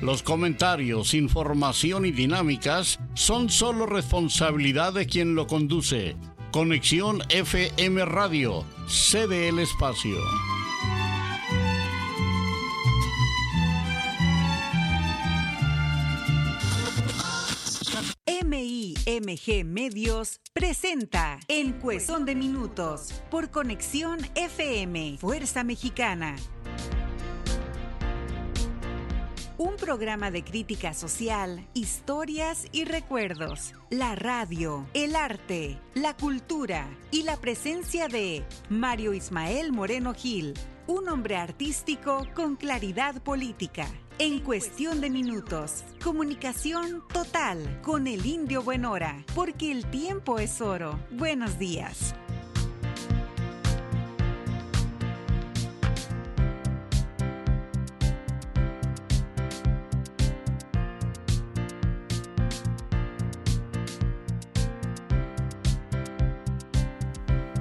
Los comentarios, información y dinámicas son solo responsabilidad de quien lo conduce. Conexión FM Radio, cede el espacio. MIMG Medios presenta En Cuestión de Minutos por Conexión FM, Fuerza Mexicana. Un programa de crítica social, historias y recuerdos. La radio, el arte, la cultura y la presencia de Mario Ismael Moreno Gil, un hombre artístico con claridad política. En cuestión de minutos, comunicación total con el indio Buenora, porque el tiempo es oro. Buenos días.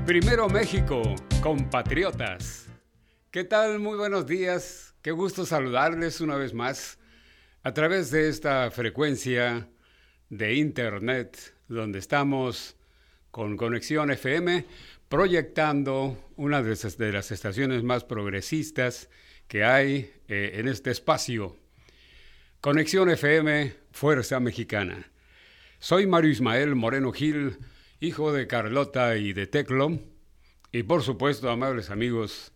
Primero México, compatriotas. ¿Qué tal? Muy buenos días. Qué gusto saludarles una vez más a través de esta frecuencia de Internet donde estamos con Conexión FM proyectando una de, las estaciones más progresistas que hay eh, en este espacio. Conexión FM, Fuerza Mexicana. Soy Mario Ismael Moreno Gil, hijo de Carlota y de Teclo, y por supuesto, amables amigos,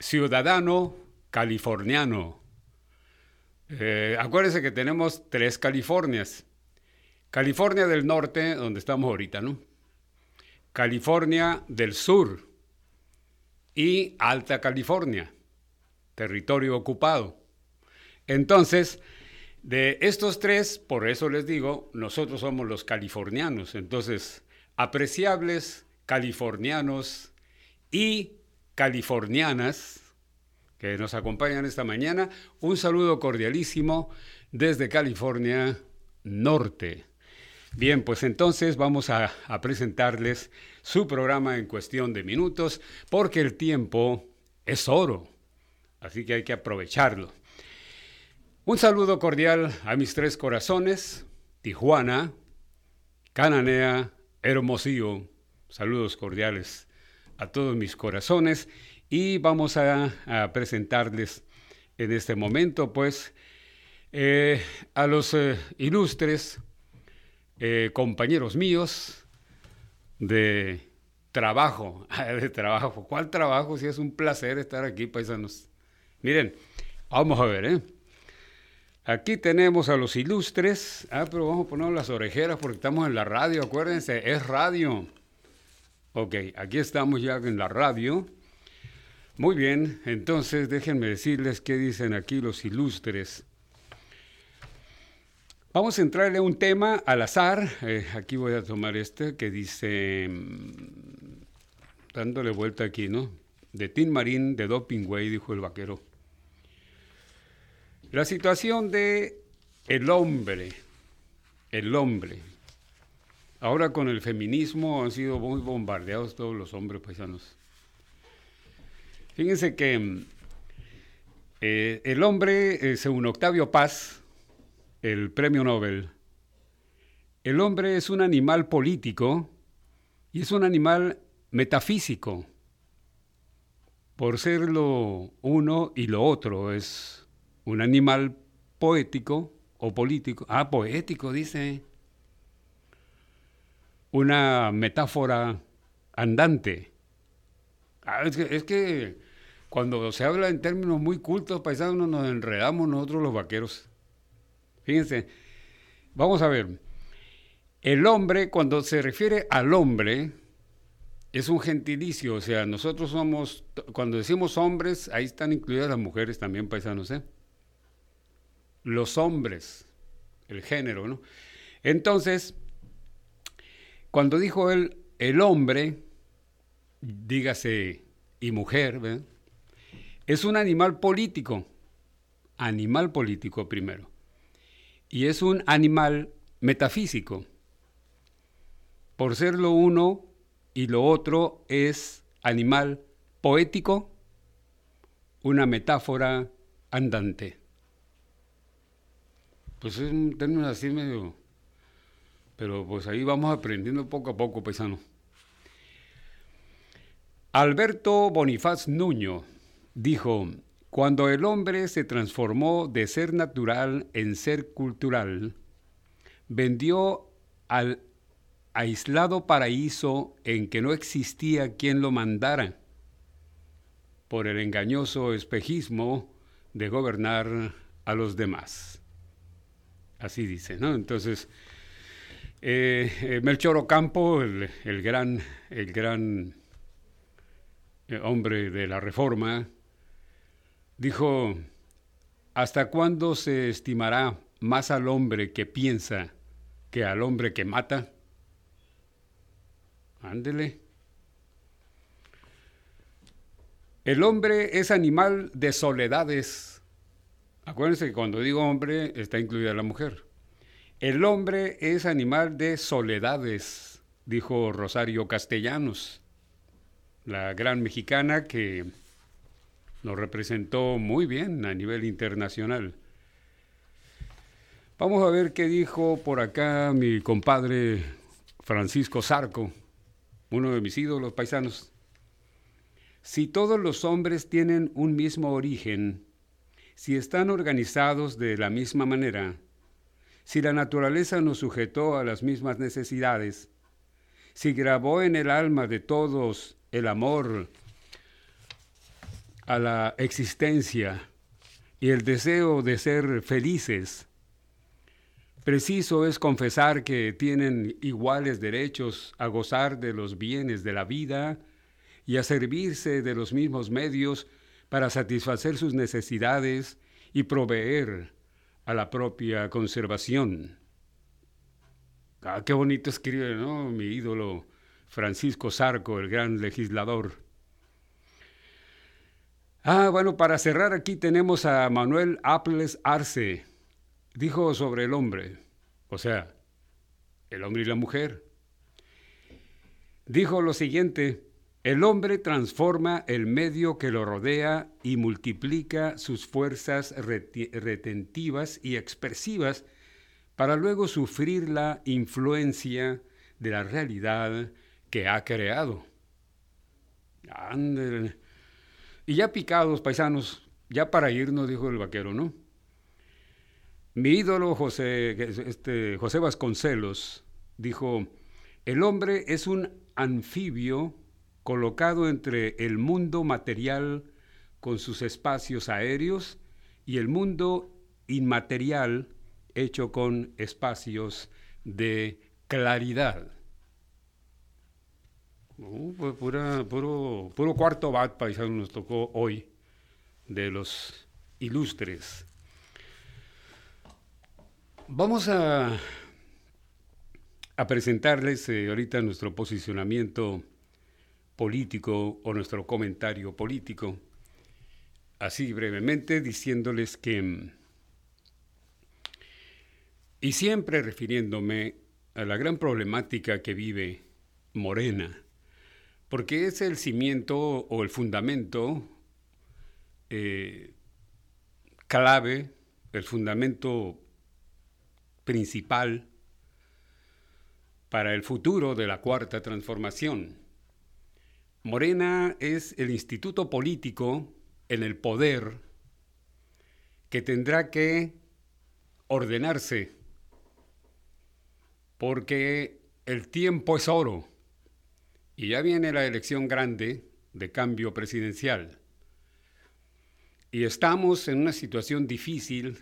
ciudadano californiano. Eh, acuérdense que tenemos tres Californias. California del Norte, donde estamos ahorita, ¿no? California del Sur y Alta California, territorio ocupado. Entonces, de estos tres, por eso les digo, nosotros somos los californianos. Entonces, apreciables californianos y californianas que nos acompañan esta mañana. Un saludo cordialísimo desde California Norte. Bien, pues entonces vamos a, presentarles su programa en cuestión de minutos, porque el tiempo es oro, así que hay que aprovecharlo. Un saludo cordial a mis tres corazones, Tijuana, Cananea, Hermosillo. Saludos cordiales a todos mis corazones y vamos a, presentarles en este momento pues eh, a los eh, ilustres eh, compañeros míos de trabajo, de trabajo. ¿Cuál trabajo? Si es un placer estar aquí, paisanos. Miren, vamos a ver, ¿eh? Aquí tenemos a los ilustres. Ah, pero vamos a poner las orejeras porque estamos en la radio, acuérdense, es radio. Ok, aquí estamos ya en la radio. Muy bien, entonces déjenme decirles qué dicen aquí los ilustres. Vamos a entrarle a un tema al azar. Eh, aquí voy a tomar este que dice, mm, dándole vuelta aquí, ¿no? De Tim Marín, de Doping Way, dijo el vaquero. La situación de el hombre, el hombre. Ahora con el feminismo han sido muy bombardeados todos los hombres paisanos. Fíjense que eh, el hombre, según Octavio Paz, el premio Nobel, el hombre es un animal político y es un animal metafísico. Por ser lo uno y lo otro, es un animal poético o político. Ah, poético, dice una metáfora andante. Ah, es, que, cuando se habla en términos muy cultos, paisanos, nos enredamos nosotros los vaqueros. Fíjense, vamos a ver. El hombre, cuando se refiere al hombre, es un gentilicio, o sea, nosotros somos, cuando decimos hombres, ahí están incluidas las mujeres también, paisanos, ¿eh? Los hombres, el género, ¿no? Entonces, Cuando dijo él, el hombre, dígase, y mujer, es un animal político, animal político primero, y es un animal metafísico. Por ser lo uno y lo otro es animal poético, una metáfora andante. Pues es un término así medio... Pero pues ahí vamos aprendiendo poco a poco, paisano. Alberto Bonifaz Nuño dijo, cuando el hombre se transformó de ser natural en ser cultural, vendió al aislado paraíso en que no existía quien lo mandara, por el engañoso espejismo de gobernar a los demás. Así dice, ¿no? Entonces, eh, eh, Melchor Ocampo, el, gran, el gran eh, hombre de la Reforma, dijo, ¿hasta cuándo se estimará más al hombre que piensa que al hombre que mata? Ándele. El hombre es animal de soledades. Acuérdense que cuando digo hombre está incluida la mujer. El hombre es animal de soledades, dijo Rosario Castellanos, la gran mexicana que nos representó muy bien a nivel internacional. Vamos a ver qué dijo por acá mi compadre Francisco Zarco, uno de mis ídolos paisanos. Si todos los hombres tienen un mismo origen, si están organizados de la misma manera, si la naturaleza nos sujetó a las mismas necesidades, si grabó en el alma de todos el amor a la existencia y el deseo de ser felices, preciso es confesar que tienen iguales derechos a gozar de los bienes de la vida y a servirse de los mismos medios para satisfacer sus necesidades y proveer a la propia conservación. Ah, qué bonito escribe, ¿no? Mi ídolo Francisco Zarco, el gran legislador. Ah, bueno, para cerrar aquí tenemos a Manuel Apples Arce. Dijo sobre el hombre, o sea, el hombre y la mujer. Dijo lo siguiente, el hombre transforma el medio que lo rodea y multiplica sus fuerzas retentivas y expresivas para luego sufrir la influencia de la realidad que ha creado. Y ya picados, paisanos, ya para irnos, dijo el vaquero, ¿no? Mi ídolo José, este, José Vasconcelos dijo, el hombre es un anfibio colocado entre el mundo material con sus espacios aéreos y el mundo inmaterial hecho con espacios de claridad. Uh, puro, puro cuarto bat paisano nos tocó hoy de los ilustres. Vamos a, a presentarles eh, ahorita nuestro posicionamiento político o nuestro comentario político, así brevemente diciéndoles que, y siempre refiriéndome a la gran problemática que vive Morena, porque es el cimiento o el fundamento eh, clave, el fundamento principal para el futuro de la cuarta transformación. Morena es el instituto político en el poder que tendrá que ordenarse porque el tiempo es oro y ya viene la elección grande de cambio presidencial. Y estamos en una situación difícil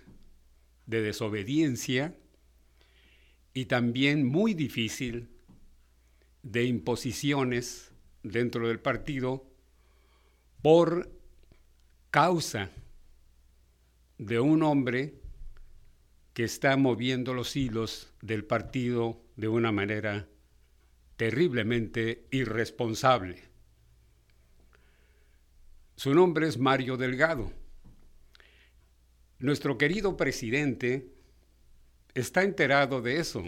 de desobediencia y también muy difícil de imposiciones dentro del partido por causa de un hombre que está moviendo los hilos del partido de una manera terriblemente irresponsable. Su nombre es Mario Delgado. Nuestro querido presidente está enterado de eso,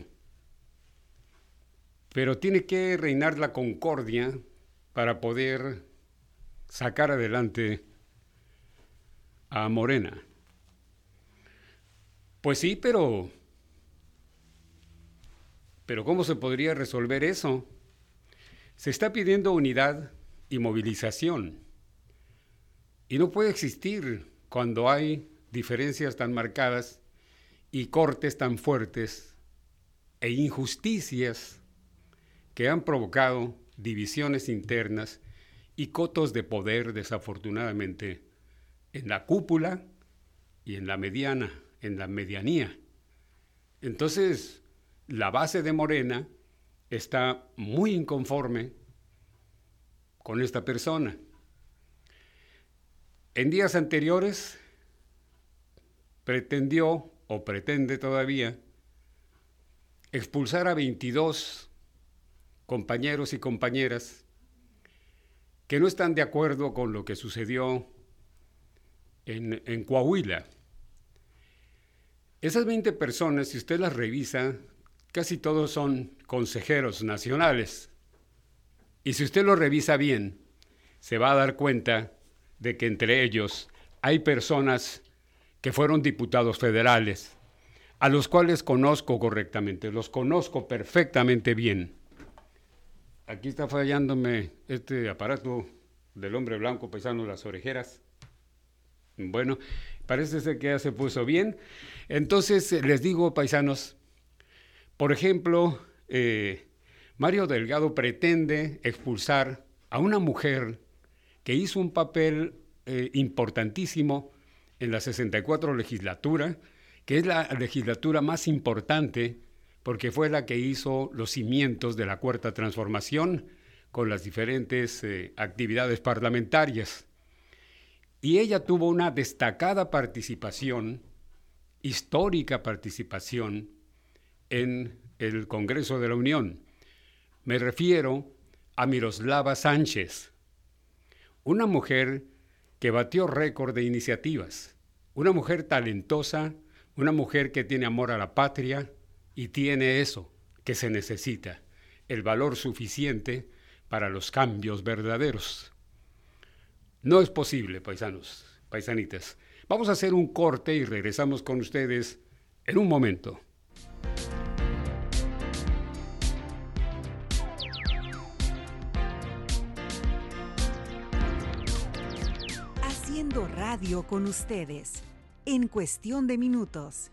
pero tiene que reinar la concordia para poder sacar adelante a Morena. Pues sí, pero... Pero ¿cómo se podría resolver eso? Se está pidiendo unidad y movilización. Y no puede existir cuando hay diferencias tan marcadas y cortes tan fuertes e injusticias que han provocado divisiones internas y cotos de poder, desafortunadamente, en la cúpula y en la mediana, en la medianía. Entonces, la base de Morena está muy inconforme con esta persona. En días anteriores pretendió o pretende todavía expulsar a 22 compañeros y compañeras que no están de acuerdo con lo que sucedió en, en Coahuila. Esas 20 personas, si usted las revisa, casi todos son consejeros nacionales. Y si usted lo revisa bien, se va a dar cuenta de que entre ellos hay personas que fueron diputados federales, a los cuales conozco correctamente, los conozco perfectamente bien. Aquí está fallándome este aparato del hombre blanco paisano las orejeras. Bueno, parece ser que ya se puso bien. Entonces, eh, les digo, paisanos, por ejemplo, eh, Mario Delgado pretende expulsar a una mujer que hizo un papel eh, importantísimo en la 64 legislatura, que es la legislatura más importante porque fue la que hizo los cimientos de la cuarta transformación con las diferentes eh, actividades parlamentarias. Y ella tuvo una destacada participación, histórica participación, en el Congreso de la Unión. Me refiero a Miroslava Sánchez, una mujer que batió récord de iniciativas, una mujer talentosa, una mujer que tiene amor a la patria y tiene eso que se necesita, el valor suficiente para los cambios verdaderos. No es posible, paisanos, paisanitas. Vamos a hacer un corte y regresamos con ustedes en un momento. radio con ustedes. En cuestión de minutos.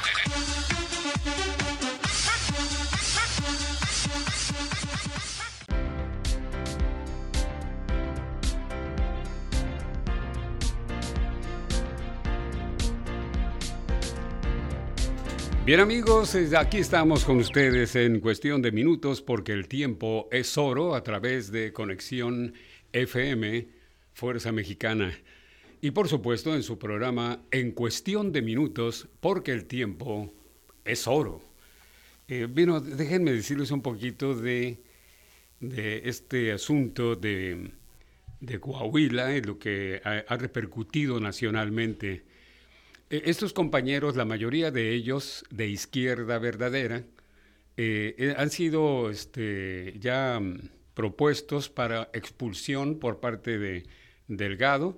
Bien amigos, aquí estamos con ustedes en cuestión de minutos porque el tiempo es oro a través de Conexión FM Fuerza Mexicana. Y por supuesto en su programa En cuestión de minutos, porque el tiempo es oro. Eh, bueno, déjenme decirles un poquito de, de este asunto de, de, Coahuila y lo que ha, repercutido nacionalmente. Eh, estos compañeros, la mayoría de ellos de izquierda verdadera, eh, han sido este, ya mm, propuestos para expulsión por parte de Delgado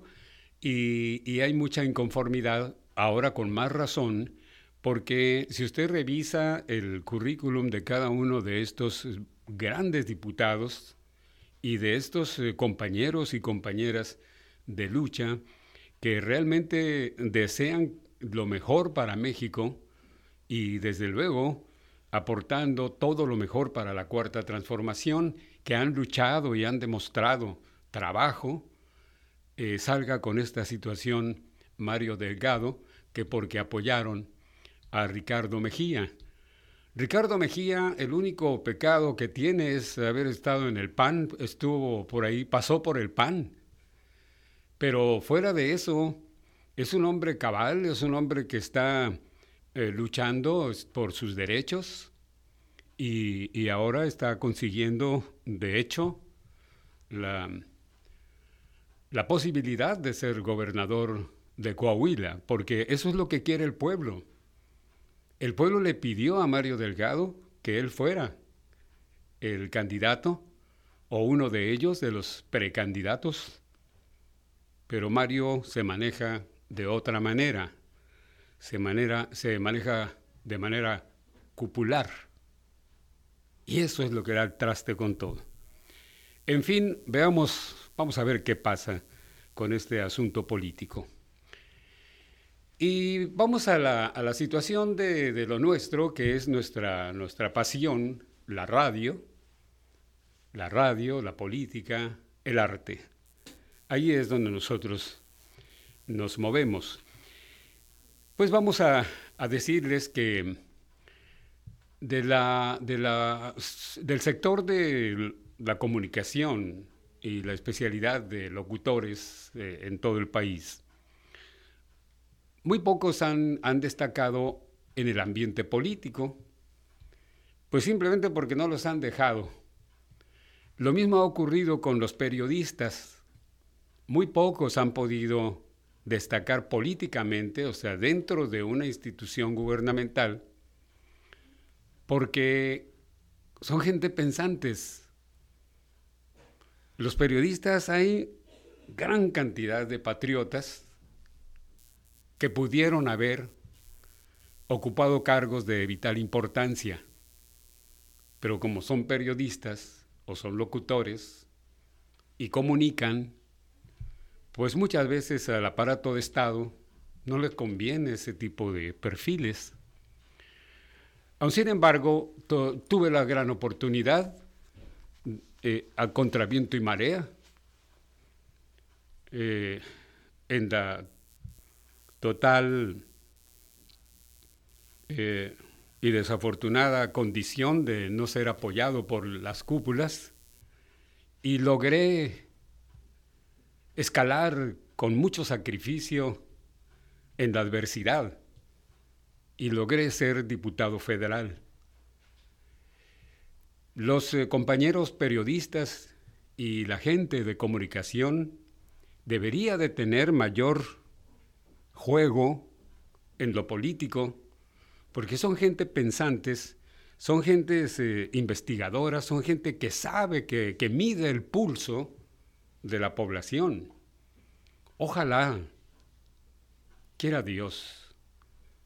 y, hay mucha inconformidad, ahora con más razón, porque si usted revisa el currículum de cada uno de estos grandes diputados y de estos eh, compañeros y compañeras de lucha que realmente desean lo mejor para México y desde luego aportando todo lo mejor para la cuarta transformación, que han luchado y han demostrado trabajo, eh, salga con esta situación Mario Delgado, que porque apoyaron a Ricardo Mejía. Ricardo Mejía, el único pecado que tiene es haber estado en el PAN, estuvo por ahí, pasó por el PAN. Pero fuera de eso, es un hombre cabal, es un hombre que está eh, luchando por sus derechos y, y, ahora está consiguiendo, de hecho, la, la posibilidad de ser gobernador de Coahuila, porque eso es lo que quiere el pueblo. El pueblo le pidió a Mario Delgado que él fuera el candidato o uno de ellos, de los precandidatos, pero Mario se maneja de otra manera, se, se maneja de manera cupular. Y eso es lo que da el traste con todo. En fin, veamos, vamos a ver qué pasa con este asunto político. Y vamos a la, situación de, de, lo nuestro, que es nuestra, nuestra pasión, la radio, la radio, la política, el arte. Ahí es donde nosotros nos movemos. Pues vamos a, decirles que de la, de la, del sector de la comunicación y la especialidad de locutores eh, en todo el país, muy pocos han, han destacado en el ambiente político, pues simplemente porque no los han dejado. Lo mismo ha ocurrido con los periodistas. Muy pocos han podido destacar políticamente, o sea, dentro de una institución gubernamental, porque son gente pensantes. Los periodistas hay gran cantidad de patriotas que pudieron haber ocupado cargos de vital importancia, pero como son periodistas o son locutores y comunican, pues muchas veces al aparato de Estado no le conviene ese tipo de perfiles. Aun sin embargo, tuve la gran oportunidad, eh, a contraviento y marea, eh, en la total eh, y desafortunada condición de no ser apoyado por las cúpulas, y logré escalar con mucho sacrificio en la adversidad y logré ser diputado federal. Los eh, compañeros periodistas y la gente de comunicación debería de tener mayor juego en lo político, porque son gente pensantes, son gente eh, investigadoras, son gente que sabe, que, que mide el pulso de la población. Ojalá, quiera Dios,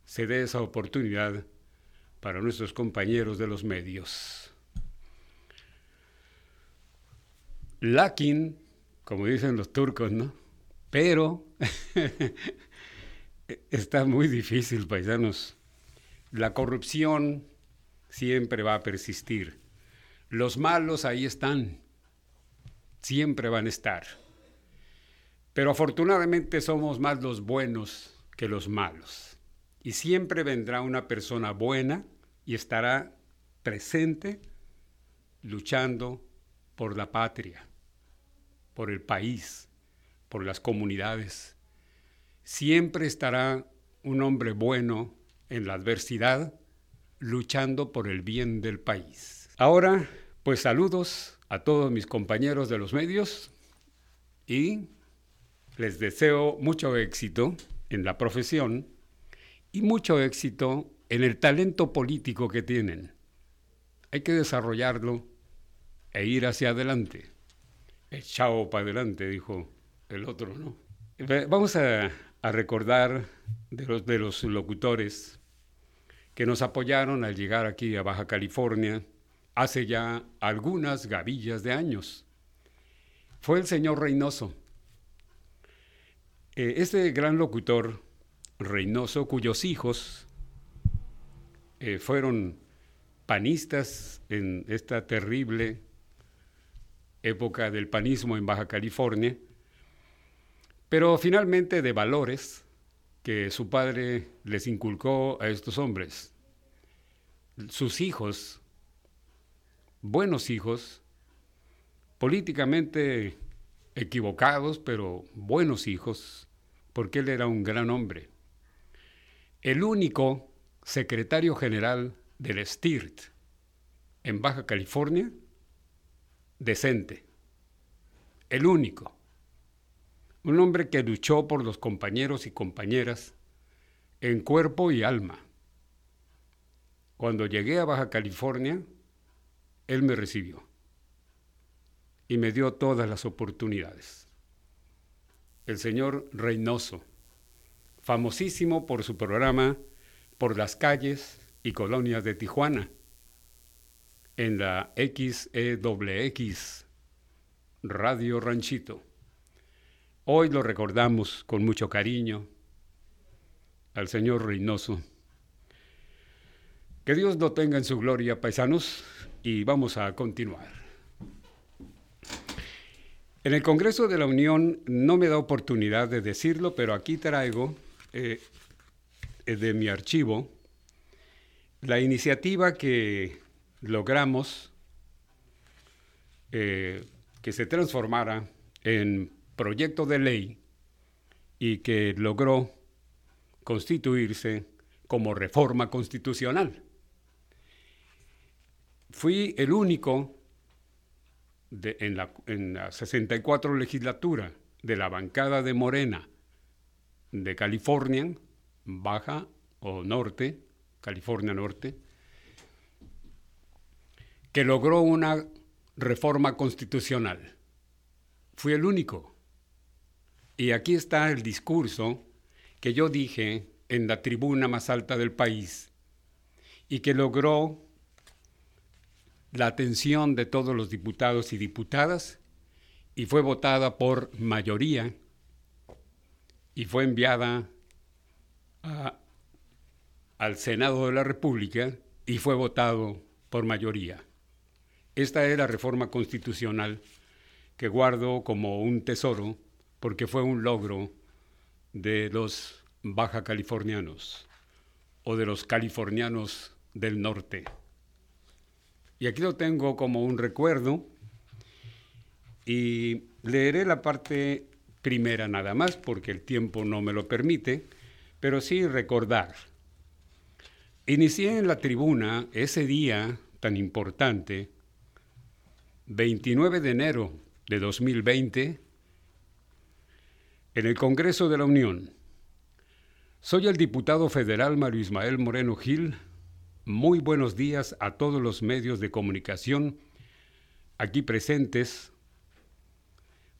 se dé esa oportunidad para nuestros compañeros de los medios. Lakin, como dicen los turcos, ¿no? Pero está muy difícil, paisanos. La corrupción siempre va a persistir. Los malos ahí están siempre van a estar. Pero afortunadamente somos más los buenos que los malos. Y siempre vendrá una persona buena y estará presente luchando por la patria, por el país, por las comunidades. Siempre estará un hombre bueno en la adversidad, luchando por el bien del país. Ahora, pues saludos a todos mis compañeros de los medios y les deseo mucho éxito en la profesión y mucho éxito en el talento político que tienen. Hay que desarrollarlo e ir hacia adelante. Echado para adelante, dijo el otro, ¿no? Vamos a, a recordar de los, de los locutores que nos apoyaron al llegar aquí a Baja California hace ya algunas gavillas de años. Fue el señor Reynoso. Eh, este gran locutor, Reynoso, cuyos hijos eh, fueron panistas en esta terrible época del panismo en Baja California, pero finalmente de valores que su padre les inculcó a estos hombres. Sus hijos, buenos hijos, políticamente equivocados, pero buenos hijos, porque él era un gran hombre. El único secretario general del STIRT en Baja California, decente. El único. Un hombre que luchó por los compañeros y compañeras en cuerpo y alma. Cuando llegué a Baja California, él me recibió y me dio todas las oportunidades. El señor Reynoso, famosísimo por su programa Por las calles y colonias de Tijuana, en la XEWX, Radio Ranchito. Hoy lo recordamos con mucho cariño al señor Reynoso. Que Dios lo tenga en su gloria, paisanos, y vamos a continuar. En el Congreso de la Unión no me da oportunidad de decirlo, pero aquí traigo eh, eh, de mi archivo la iniciativa que logramos eh, que se transformara en proyecto de ley y que logró constituirse como reforma constitucional. Fui el único en, la, en la 64 legislatura de la bancada de Morena de California, Baja o Norte, California Norte, que logró una reforma constitucional. Fui el único. Y aquí está el discurso que yo dije en la tribuna más alta del país y que logró la atención de todos los diputados y diputadas y fue votada por mayoría y fue enviada al Senado de la República y fue votado por mayoría. Esta es la reforma constitucional que guardo como un tesoro porque fue un logro de los baja californianos o de los californianos del norte. Y aquí lo tengo como un recuerdo y leeré la parte primera nada más porque el tiempo no me lo permite, pero sí recordar. Inicié en la tribuna ese día tan importante 29 de enero de 2020, en el Congreso de la Unión. Soy el diputado federal Mario Ismael Moreno Gil. Muy buenos días a todos los medios de comunicación aquí presentes.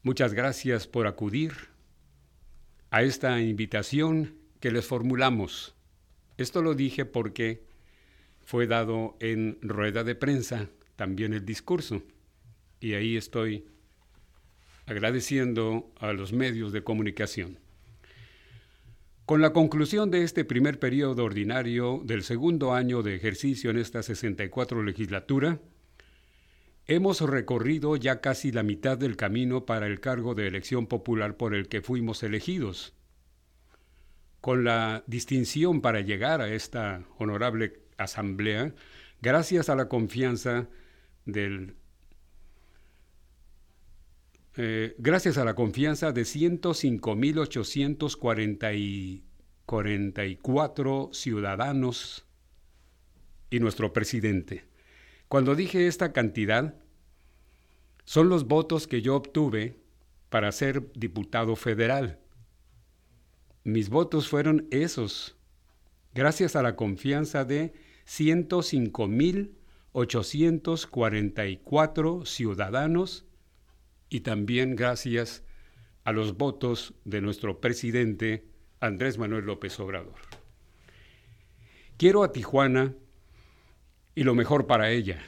Muchas gracias por acudir a esta invitación que les formulamos. Esto lo dije porque fue dado en rueda de prensa también el discurso y ahí estoy agradeciendo a los medios de comunicación. Con la conclusión de este primer periodo ordinario del segundo año de ejercicio en esta 64 legislatura, hemos recorrido ya casi la mitad del camino para el cargo de elección popular por el que fuimos elegidos. Con la distinción para llegar a esta honorable asamblea, gracias a la confianza del eh, gracias a la confianza de 105.844 ciudadanos y nuestro presidente. Cuando dije esta cantidad, son los votos que yo obtuve para ser diputado federal. Mis votos fueron esos, gracias a la confianza de 105.844 ciudadanos y también gracias a los votos de nuestro presidente Andrés Manuel López Obrador. Quiero a Tijuana y lo mejor para ella,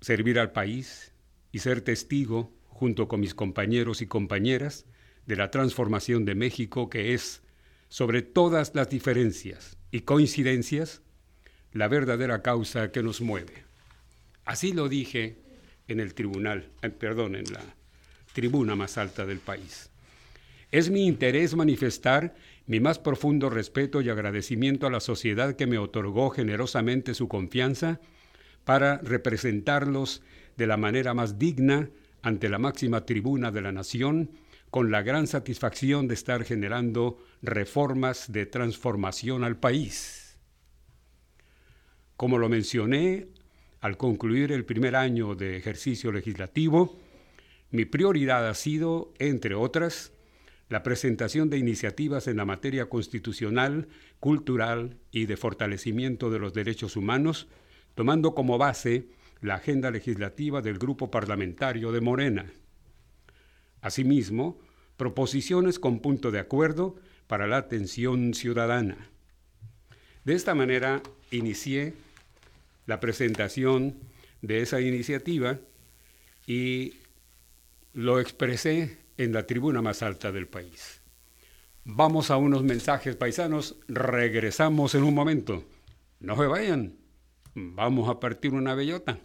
servir al país y ser testigo, junto con mis compañeros y compañeras, de la transformación de México que es, sobre todas las diferencias y coincidencias, la verdadera causa que nos mueve. Así lo dije en el tribunal, eh, perdón, en la tribuna más alta del país. Es mi interés manifestar mi más profundo respeto y agradecimiento a la sociedad que me otorgó generosamente su confianza para representarlos de la manera más digna ante la máxima tribuna de la nación, con la gran satisfacción de estar generando reformas de transformación al país. Como lo mencioné al concluir el primer año de ejercicio legislativo, mi prioridad ha sido, entre otras, la presentación de iniciativas en la materia constitucional, cultural y de fortalecimiento de los derechos humanos, tomando como base la agenda legislativa del Grupo Parlamentario de Morena. Asimismo, proposiciones con punto de acuerdo para la atención ciudadana. De esta manera inicié la presentación de esa iniciativa y lo expresé en la tribuna más alta del país. Vamos a unos mensajes paisanos, regresamos en un momento. No se vayan, vamos a partir una bellota.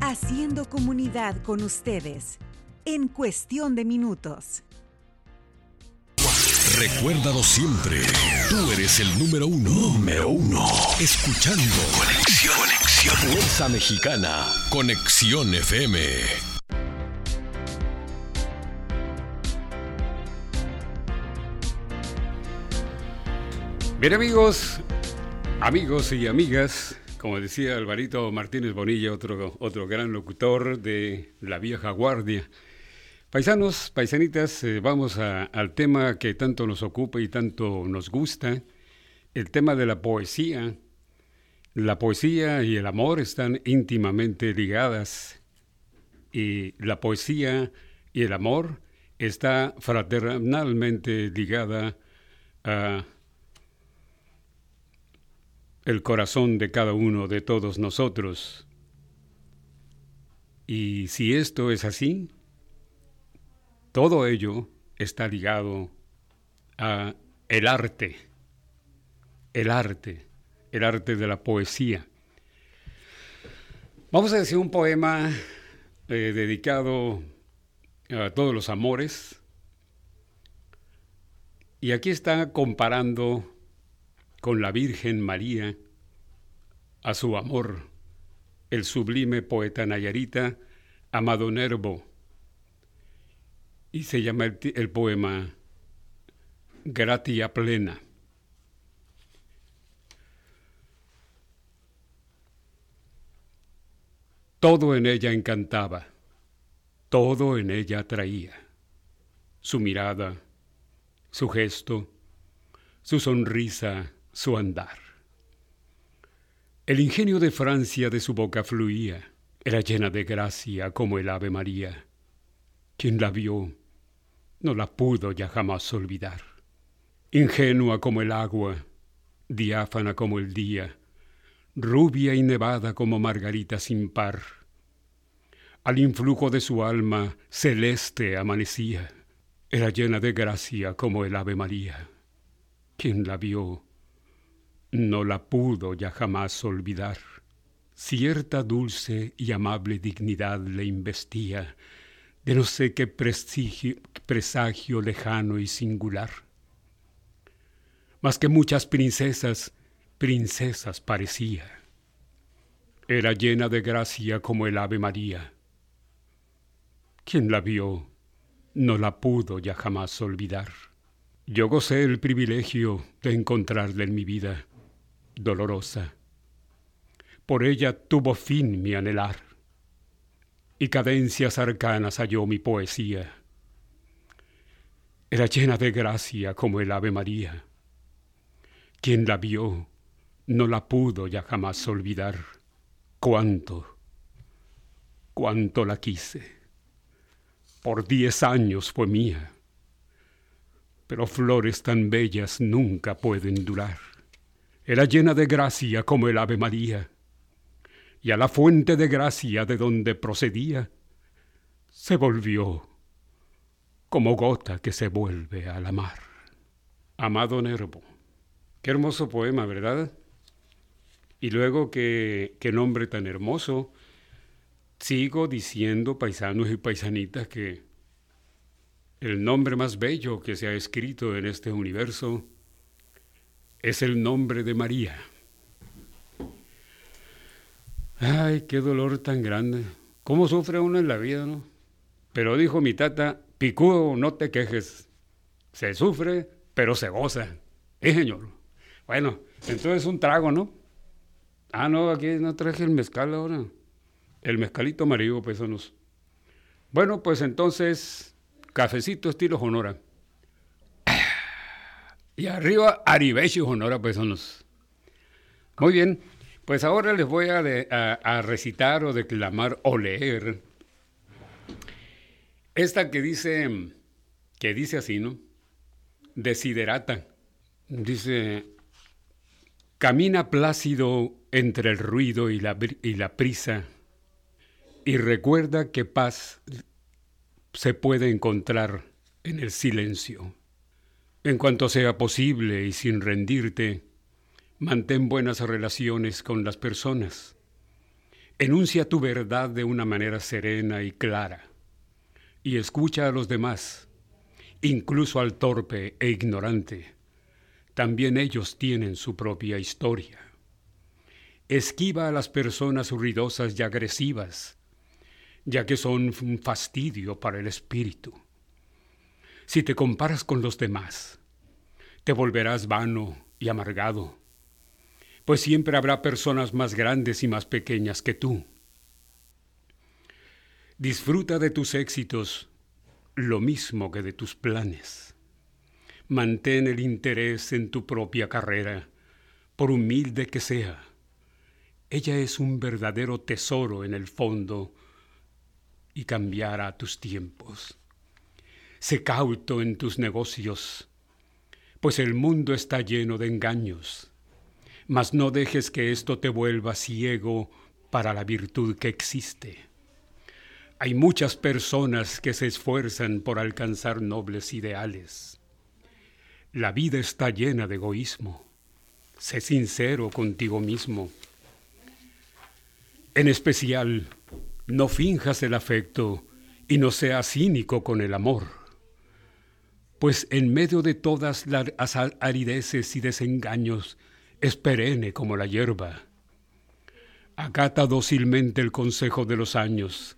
Haciendo comunidad con ustedes, en cuestión de minutos. Recuérdalo siempre. Tú eres el número uno. Número uno. Escuchando. Conexión. Conexión. Fuerza Mexicana. Conexión FM. Bien amigos, amigos y amigas, como decía Alvarito Martínez Bonilla, otro, otro gran locutor de la vieja guardia. Paisanos, paisanitas, eh, vamos al tema que tanto nos ocupa y tanto nos gusta, el tema de la poesía. La poesía y el amor están íntimamente ligadas y la poesía y el amor está fraternalmente ligada a el corazón de cada uno de todos nosotros. Y si esto es así, todo ello está ligado a el arte, el arte, el arte de la poesía. Vamos a decir un poema eh, dedicado a todos los amores. Y aquí está comparando con la Virgen María a su amor, el sublime poeta Nayarita Amado Nervo y se llama el, poema Gratia Plena. Todo en ella encantaba, todo en ella atraía. Su mirada, su gesto, su sonrisa, su andar. El ingenio de Francia de su boca fluía, era llena de gracia como el Ave María. Quien la vio no la pudo ya jamás olvidar. Ingenua como el agua, diáfana como el día, rubia y nevada como margarita sin par. Al influjo de su alma celeste amanecía, era llena de gracia como el Ave María. Quien la vio no la pudo ya jamás olvidar. Cierta dulce y amable dignidad le investía, de no sé qué presagio lejano y singular. Más que muchas princesas, princesas parecía. Era llena de gracia como el Ave María. Quien la vio no la pudo ya jamás olvidar. Yo gocé el privilegio de encontrarla en mi vida, dolorosa. Por ella tuvo fin mi anhelar y cadencias arcanas halló mi poesía. Era llena de gracia como el Ave María. Quien la vio no la pudo ya jamás olvidar. Cuánto, cuánto la quise. Por diez años fue mía. Pero flores tan bellas nunca pueden durar. Era llena de gracia como el Ave María y a la fuente de gracia de donde procedía, se volvió como gota que se vuelve a la mar. Amado Nervo. Qué hermoso poema, ¿verdad? Y luego, qué, qué nombre tan hermoso. Sigo diciendo, paisanos y paisanitas, que el nombre más bello que se ha escrito en este universo es el nombre de María. Ay, qué dolor tan grande. ¿Cómo sufre uno en la vida, no? Pero dijo mi tata, picudo, no te quejes. Se sufre, pero se goza. Eh, señor. Bueno, entonces un trago, ¿no? Ah, no, aquí no traje el mezcal ahora. El mezcalito amarillo, paisanos. Bueno, pues entonces, cafecito estilo Honora. Y arriba, Aribeshi Honora, paisanos. Muy bien, pues ahora les voy a, recitar o declamar o leer esta que dice, que dice así, ¿no? Desiderata. Dice, camina plácido entre el ruido y la, y la prisa y recuerda que paz se puede encontrar en el silencio. En cuanto sea posible y sin rendirte, mantén buenas relaciones con las personas. Enuncia tu verdad de una manera serena y clara y escucha a los demás, incluso al torpe e ignorante. También ellos tienen su propia historia. Esquiva a las personas ruidosas y agresivas ya que son un fastidio para el espíritu. Si te comparas con los demás, te volverás vano y amargado, pues siempre habrá personas más grandes y más pequeñas que tú. Disfruta de tus éxitos lo mismo que de tus planes. Mantén el interés en tu propia carrera, por humilde que sea. Ella es un verdadero tesoro en el fondo y cambiará tus tiempos. Sé cauto en tus negocios, pues el mundo está lleno de engaños, mas no dejes que esto te vuelva ciego para la virtud que existe. Hay muchas personas que se esfuerzan por alcanzar nobles ideales. La vida está llena de egoísmo. Sé sincero contigo mismo. En especial, no finjas el afecto y no seas cínico con el amor, pues en medio de todas las arideces y desengaños es perenne como la hierba. Acata dócilmente el consejo de los años,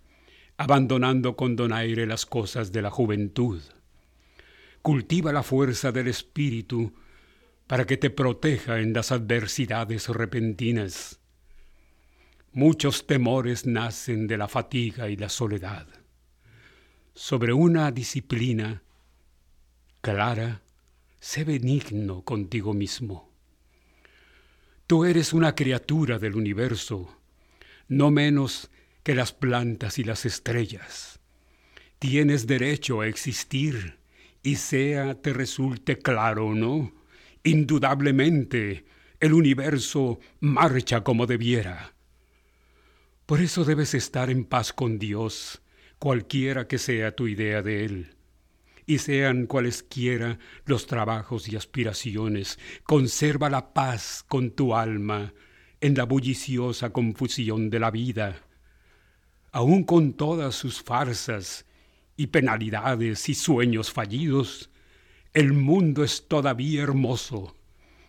abandonando con donaire las cosas de la juventud. Cultiva la fuerza del espíritu para que te proteja en las adversidades repentinas Muchos temores nacen de la fatiga y la soledad. Sobre una disciplina clara, sé benigno contigo mismo. Tú eres una criatura del universo, no menos que las plantas y las estrellas. Tienes derecho a existir, y sea te resulte claro o no, indudablemente el universo marcha como debiera por eso debes estar en paz con Dios, cualquiera que sea tu idea de Él. Y sean cualesquiera los trabajos y aspiraciones, conserva la paz con tu alma en la bulliciosa confusión de la vida. Aun con todas sus farsas y penalidades y sueños fallidos, el mundo es todavía hermoso.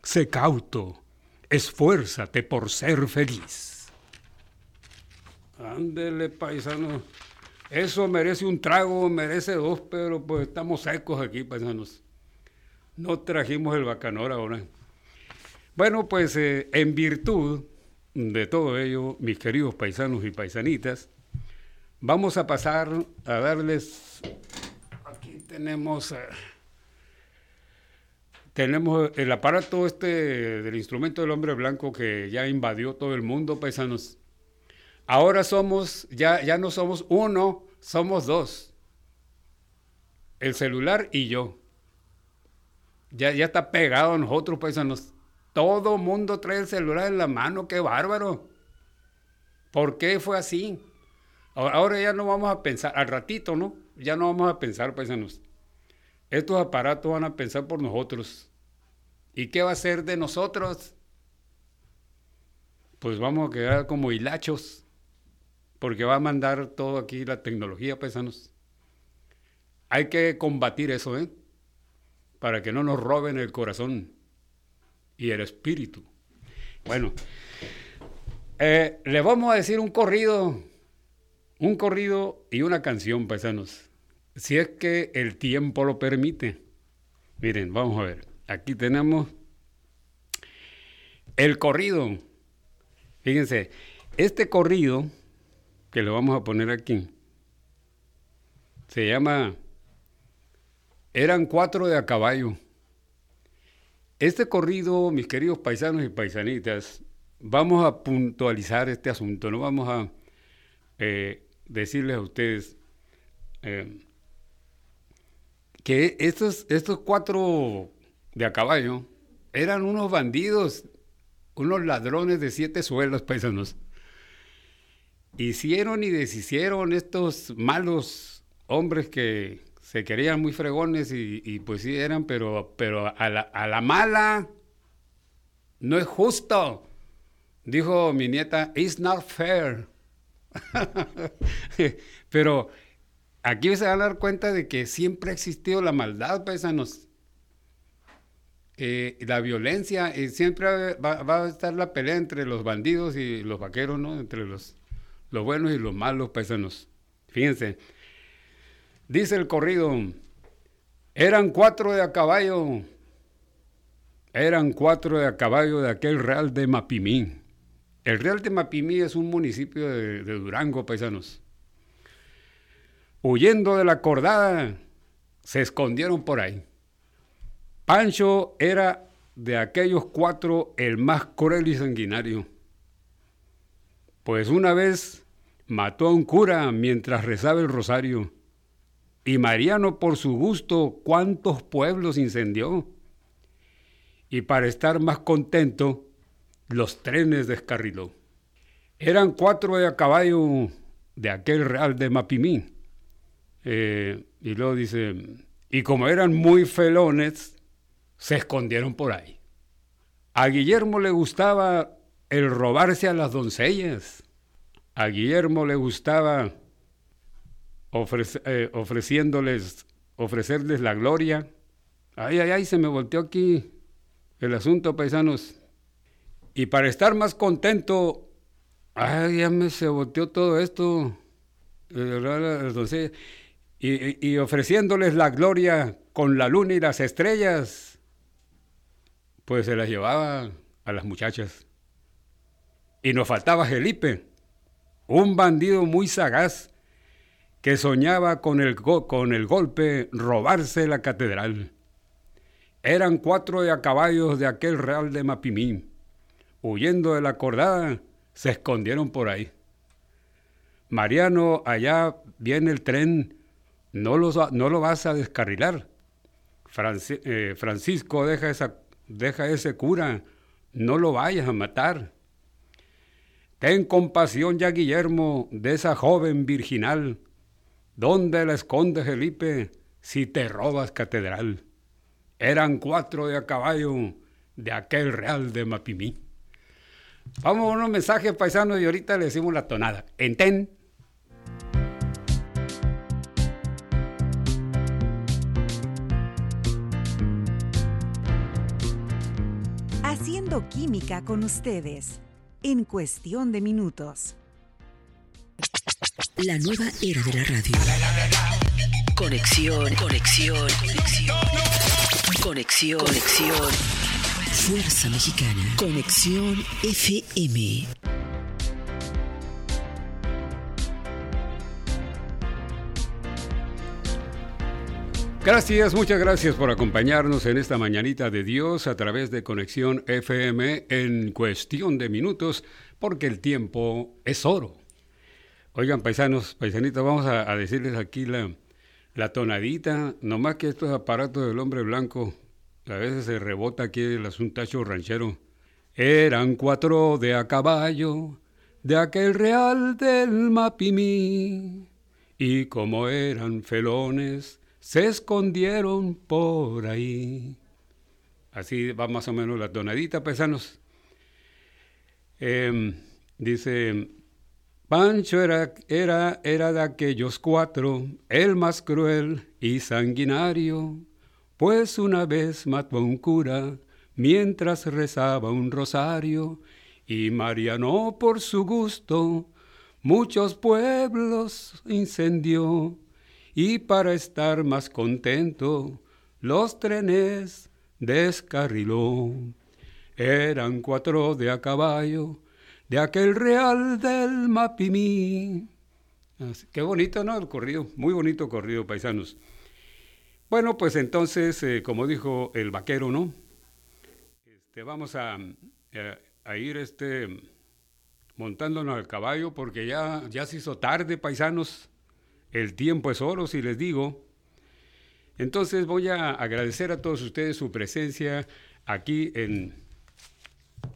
Sé cauto, esfuérzate por ser feliz. Ándele, paisano. Eso merece un trago, merece dos, pero pues estamos secos aquí, paisanos. No trajimos el bacanor ahora. Bueno, pues eh, en virtud de todo ello, mis queridos paisanos y paisanitas, vamos a pasar a darles. Aquí tenemos. Eh, tenemos el aparato este del instrumento del hombre blanco que ya invadió todo el mundo, paisanos. Ahora somos, ya, ya no somos uno, somos dos. El celular y yo. Ya, ya está pegado a nosotros, paisanos. Todo mundo trae el celular en la mano, qué bárbaro. ¿Por qué fue así? Ahora ya no vamos a pensar, al ratito, ¿no? Ya no vamos a pensar, paisanos. Estos aparatos van a pensar por nosotros. ¿Y qué va a ser de nosotros? Pues vamos a quedar como hilachos, porque va a mandar todo aquí la tecnología, paisanos. Hay que combatir eso, ¿eh? Para que no nos roben el corazón y el espíritu. Bueno, eh, le vamos a decir un corrido, un corrido y una canción, paisanos, si es que el tiempo lo permite. Miren, vamos a ver. Aquí tenemos el corrido. Fíjense, este corrido que lo vamos a poner aquí se llama Eran cuatro de a caballo. Este corrido, mis queridos paisanos y paisanitas, vamos a puntualizar este asunto, no vamos a eh, decirles a ustedes eh, que estos, estos cuatro de a caballo eran unos bandidos, unos ladrones de siete suelos, paisanos. Hicieron y deshicieron estos malos hombres que se querían muy fregones y, pues sí eran, pero, pero a, la, a la mala no es justo. Dijo mi nieta, it's not fair. pero aquí se van a dar cuenta de que siempre ha existido la maldad, paisanos. Eh, la violencia, y siempre va, a estar la pelea entre los bandidos y los vaqueros, ¿no? Entre los, los buenos y los malos paisanos. Fíjense, dice el corrido, eran cuatro de a caballo, eran cuatro de a caballo de aquel real de Mapimí. El real de Mapimí es un municipio de Durango, paisanos. Huyendo de la cordada, se escondieron por ahí. Pancho era de aquellos cuatro el más cruel y sanguinario. Pues una vez mató a un cura mientras rezaba el rosario. Y Mariano por su gusto cuántos pueblos incendió. Y para estar más contento, los trenes descarriló. Eran cuatro de a caballo de aquel real de Mapimí eh, y luego dice, y como eran muy felones, se escondieron por ahí. A Guillermo le gustaba el robarse a las doncellas. A Guillermo le gustaba eh, ofreciéndoles, ofrecerles la gloria. Ay, ay, ay, se me volteó aquí el asunto, paisanos. Y para estar más contento, ay, ya me se volteó todo esto. Entonces, y, ofreciéndoles la gloria con la luna y las estrellas, pues se las llevaba a las muchachas. Y nos faltaba Felipe, un bandido muy sagaz que soñaba con el, con el golpe robarse la catedral. Eran cuatro de a caballos de aquel real de Mapimí. Huyendo de la cordada, se escondieron por ahí. Mariano, allá viene el tren no, no lo vas a descarrilar. Eh, Francisco, deja, esa, deja ese cura, no lo vayas a matar. Ten compasión ya, Guillermo, de esa joven virginal. ¿Dónde la esconde Felipe si te robas catedral? Eran cuatro de a caballo de aquel real de Mapimí. Vamos a unos mensajes paisanos y ahorita le decimos la tonada. Enten. química con ustedes en cuestión de minutos. La nueva era de la radio. Conexión, conexión, conexión. Conexión, conexión. Fuerza Mexicana. Conexión FM. Gracias, muchas gracias por acompañarnos en esta mañanita de Dios a través de Conexión FM en cuestión de minutos, porque el tiempo es oro. Oigan, paisanos, paisanitas, vamos a, decirles aquí la, la tonadita, nomás que estos aparatos del hombre blanco, a veces se rebota aquí el asuntacho ranchero. Eran cuatro de a caballo, de aquel real del Mapimí, y como eran felones, se escondieron por ahí. Así va más o menos la tonadita, paisanos. Em, dice, Pancho era, era, era de aquellos cuatro, el más cruel y sanguinario, pues una vez mató a un cura mientras rezaba un rosario, y Mariano por su gusto muchos pueblos incendió, y para estar más contento los trenes descarriló. Eran cuatro de a caballo, de aquel real del Mapimí. qué bonito, ¿no? El corrido, muy bonito corrido, paisanos. Bueno, pues entonces, eh, como dijo el vaquero, ¿no? Este, vamos a, eh, a, ir este, montándonos al caballo porque ya, ya se hizo tarde, paisanos. El tiempo es oro, si les digo. Entonces voy a agradecer a todos ustedes su presencia aquí en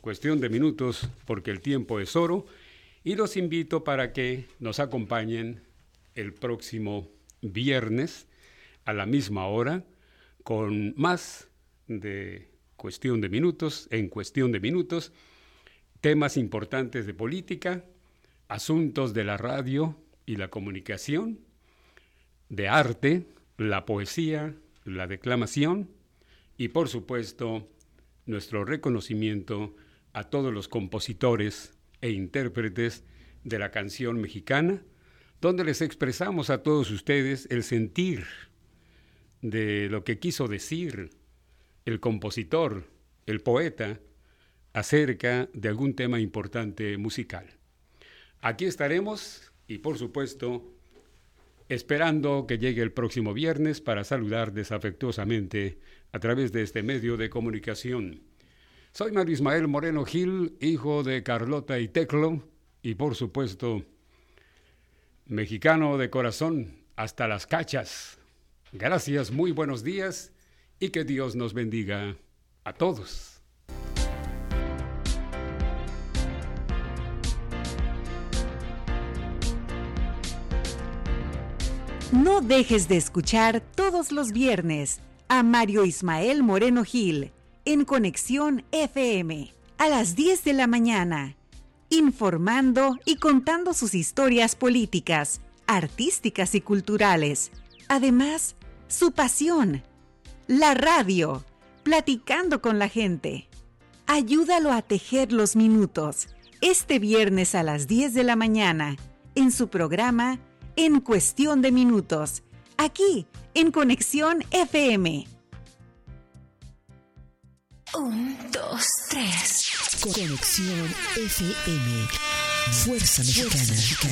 cuestión de minutos, porque el tiempo es oro, y los invito para que nos acompañen el próximo viernes a la misma hora con más de cuestión de minutos, en cuestión de minutos, temas importantes de política, asuntos de la radio y la comunicación, de arte, la poesía, la declamación y por supuesto nuestro reconocimiento a todos los compositores e intérpretes de la canción mexicana, donde les expresamos a todos ustedes el sentir de lo que quiso decir el compositor, el poeta, acerca de algún tema importante musical. Aquí estaremos y por supuesto esperando que llegue el próximo viernes para saludar desafectuosamente a través de este medio de comunicación. Soy Mario Ismael Moreno Gil, hijo de Carlota y Teclo, y por supuesto, mexicano de corazón hasta las cachas. Gracias, muy buenos días y que Dios nos bendiga a todos. No dejes de escuchar todos los viernes a Mario Ismael Moreno Gil en Conexión FM a las 10 de la mañana, informando y contando sus historias políticas, artísticas y culturales. Además, su pasión, la radio, platicando con la gente. Ayúdalo a tejer los minutos este viernes a las 10 de la mañana en su programa en cuestión de minutos, aquí en Conexión FM. Un, dos, tres. Conexión FM. Fuerza Mexicana. Con